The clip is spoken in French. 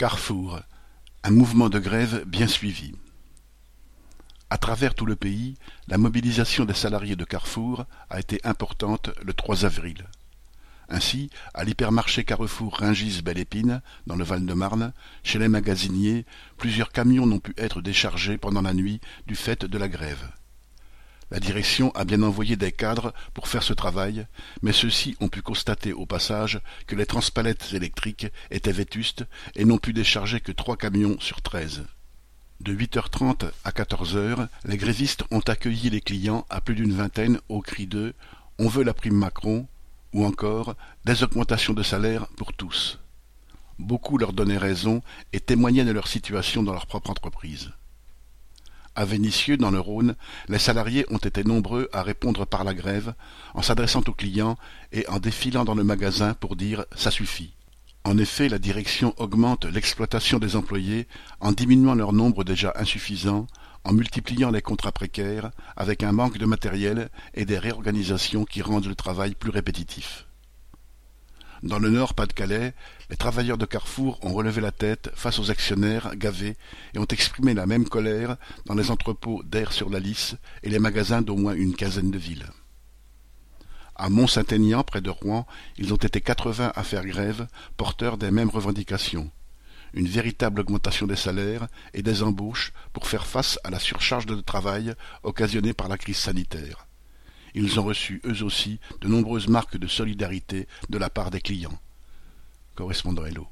Carrefour, un mouvement de grève bien suivi. À travers tout le pays, la mobilisation des salariés de Carrefour a été importante le 3 avril. Ainsi, à l'hypermarché Carrefour Ringis Belle Épine, dans le Val-de-Marne, chez les magasiniers, plusieurs camions n'ont pu être déchargés pendant la nuit du fait de la grève. La direction a bien envoyé des cadres pour faire ce travail, mais ceux-ci ont pu constater au passage que les transpalettes électriques étaient vétustes et n'ont pu décharger que trois camions sur treize. De 8h30 à 14h, les grévistes ont accueilli les clients à plus d'une vingtaine au cri de On veut la prime Macron ou encore des augmentations de salaire pour tous. Beaucoup leur donnaient raison et témoignaient de leur situation dans leur propre entreprise. À Vénissieux, dans le Rhône, les salariés ont été nombreux à répondre par la grève, en s'adressant aux clients et en défilant dans le magasin pour dire « ça suffit ». En effet, la direction augmente l'exploitation des employés en diminuant leur nombre déjà insuffisant, en multipliant les contrats précaires, avec un manque de matériel et des réorganisations qui rendent le travail plus répétitif. Dans le Nord Pas-de-Calais, les travailleurs de Carrefour ont relevé la tête face aux actionnaires gavés et ont exprimé la même colère dans les entrepôts d'air sur la Lys et les magasins d'au moins une quinzaine de villes. À Mont-Saint-Aignan, près de Rouen, ils ont été quatre-vingts à faire grève, porteurs des mêmes revendications. Une véritable augmentation des salaires et des embauches pour faire face à la surcharge de travail occasionnée par la crise sanitaire. Ils ont reçu eux aussi de nombreuses marques de solidarité de la part des clients. Correspondant Hello.